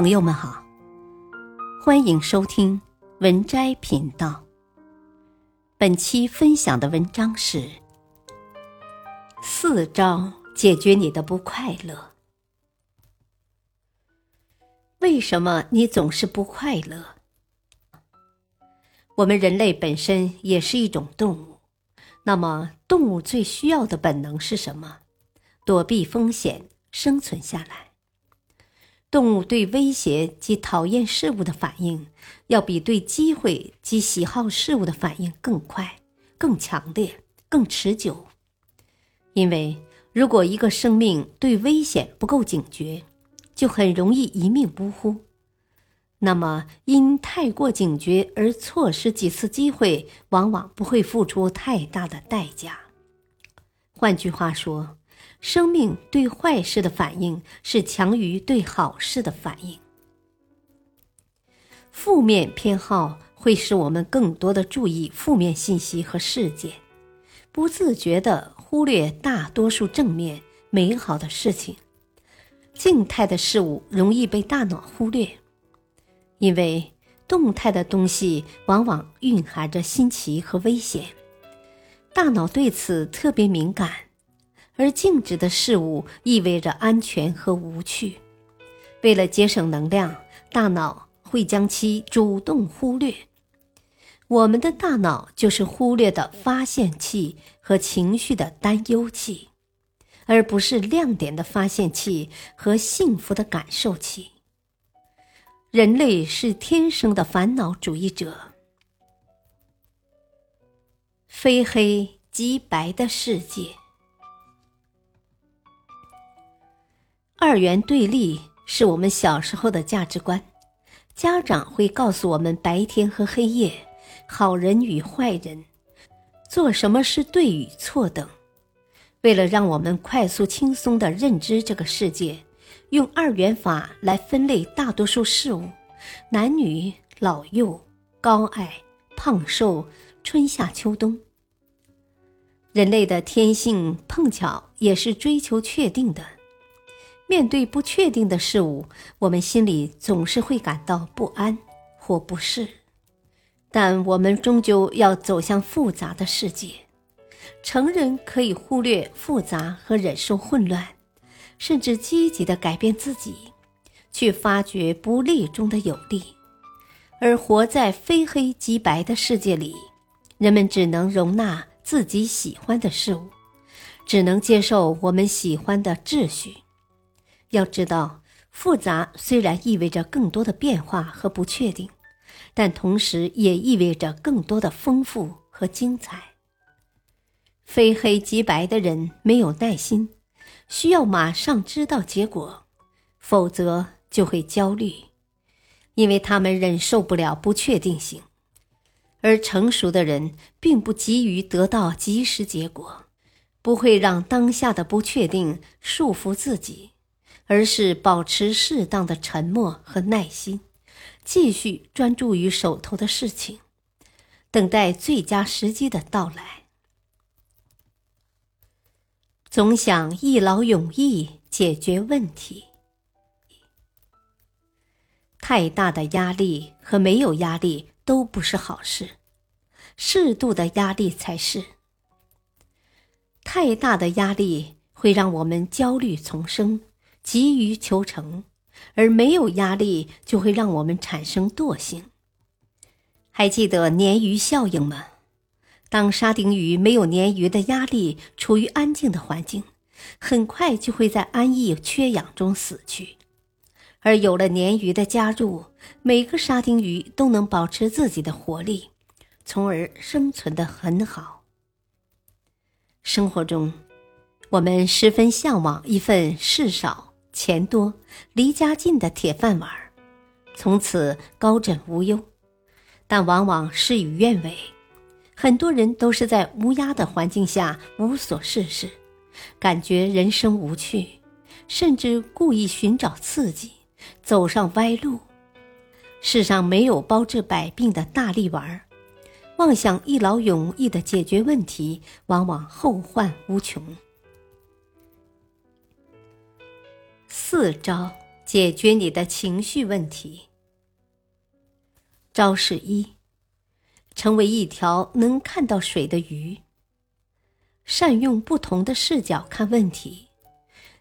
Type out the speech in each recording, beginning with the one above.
朋友们好，欢迎收听文摘频道。本期分享的文章是：四招解决你的不快乐。为什么你总是不快乐？我们人类本身也是一种动物，那么动物最需要的本能是什么？躲避风险，生存下来。动物对威胁及讨厌事物的反应，要比对机会及喜好事物的反应更快、更强烈、更持久。因为如果一个生命对危险不够警觉，就很容易一命呜呼。那么，因太过警觉而错失几次机会，往往不会付出太大的代价。换句话说。生命对坏事的反应是强于对好事的反应。负面偏好会使我们更多的注意负面信息和事件，不自觉的忽略大多数正面美好的事情。静态的事物容易被大脑忽略，因为动态的东西往往蕴含着新奇和危险，大脑对此特别敏感。而静止的事物意味着安全和无趣。为了节省能量，大脑会将其主动忽略。我们的大脑就是忽略的发现器和情绪的担忧器，而不是亮点的发现器和幸福的感受器。人类是天生的烦恼主义者。非黑即白的世界。二元对立是我们小时候的价值观，家长会告诉我们白天和黑夜，好人与坏人，做什么是对与错等。为了让我们快速轻松地认知这个世界，用二元法来分类大多数事物：男女、老幼、高矮、胖瘦、春夏秋冬。人类的天性碰巧也是追求确定的。面对不确定的事物，我们心里总是会感到不安或不适。但我们终究要走向复杂的世界。成人可以忽略复杂和忍受混乱，甚至积极的改变自己，去发掘不利中的有利。而活在非黑即白的世界里，人们只能容纳自己喜欢的事物，只能接受我们喜欢的秩序。要知道，复杂虽然意味着更多的变化和不确定，但同时也意味着更多的丰富和精彩。非黑即白的人没有耐心，需要马上知道结果，否则就会焦虑，因为他们忍受不了不确定性。而成熟的人并不急于得到及时结果，不会让当下的不确定束缚自己。而是保持适当的沉默和耐心，继续专注于手头的事情，等待最佳时机的到来。总想一劳永逸解决问题，太大的压力和没有压力都不是好事，适度的压力才是。太大的压力会让我们焦虑丛生。急于求成，而没有压力就会让我们产生惰性。还记得鲶鱼效应吗？当沙丁鱼没有鲶鱼的压力，处于安静的环境，很快就会在安逸缺氧中死去；而有了鲶鱼的加入，每个沙丁鱼都能保持自己的活力，从而生存的很好。生活中，我们十分向往一份事少。钱多、离家近的铁饭碗，从此高枕无忧。但往往事与愿违，很多人都是在无压的环境下无所事事，感觉人生无趣，甚至故意寻找刺激，走上歪路。世上没有包治百病的大力丸，妄想一劳永逸的解决问题，往往后患无穷。四招解决你的情绪问题。招式一：成为一条能看到水的鱼。善用不同的视角看问题。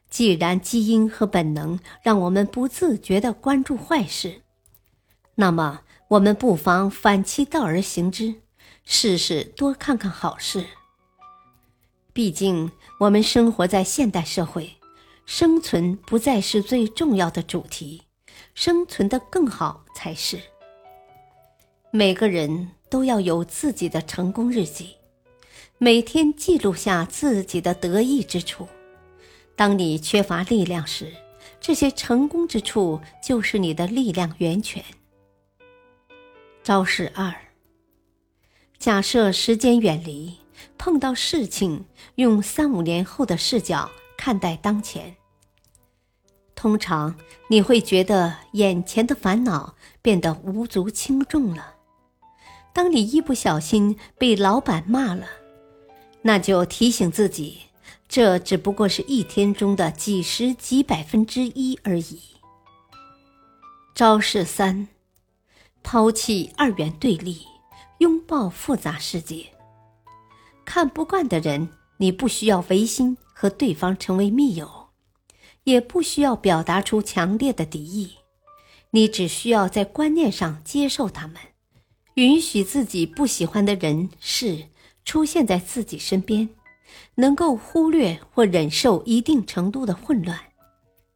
既然基因和本能让我们不自觉地关注坏事，那么我们不妨反其道而行之，试试多看看好事。毕竟，我们生活在现代社会，生存不再是最重要的主题，生存的更好才是。每个人都要有自己的成功日记，每天记录下自己的得意之处。当你缺乏力量时，这些成功之处就是你的力量源泉。招式二：假设时间远离，碰到事情，用三五年后的视角看待当前。通常你会觉得眼前的烦恼变得无足轻重了。当你一不小心被老板骂了，那就提醒自己。这只不过是一天中的几十几百分之一而已。招式三：抛弃二元对立，拥抱复杂世界。看不惯的人，你不需要违心和对方成为密友，也不需要表达出强烈的敌意，你只需要在观念上接受他们，允许自己不喜欢的人事出现在自己身边。能够忽略或忍受一定程度的混乱，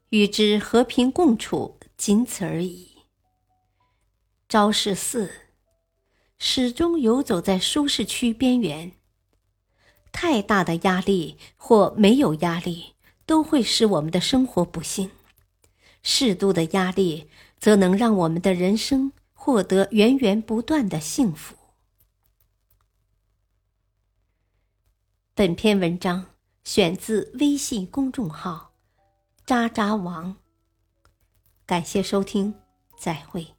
与之和平共处，仅此而已。招式四：始终游走在舒适区边缘。太大的压力或没有压力都会使我们的生活不幸，适度的压力则能让我们的人生获得源源不断的幸福。本篇文章选自微信公众号“渣渣王”。感谢收听，再会。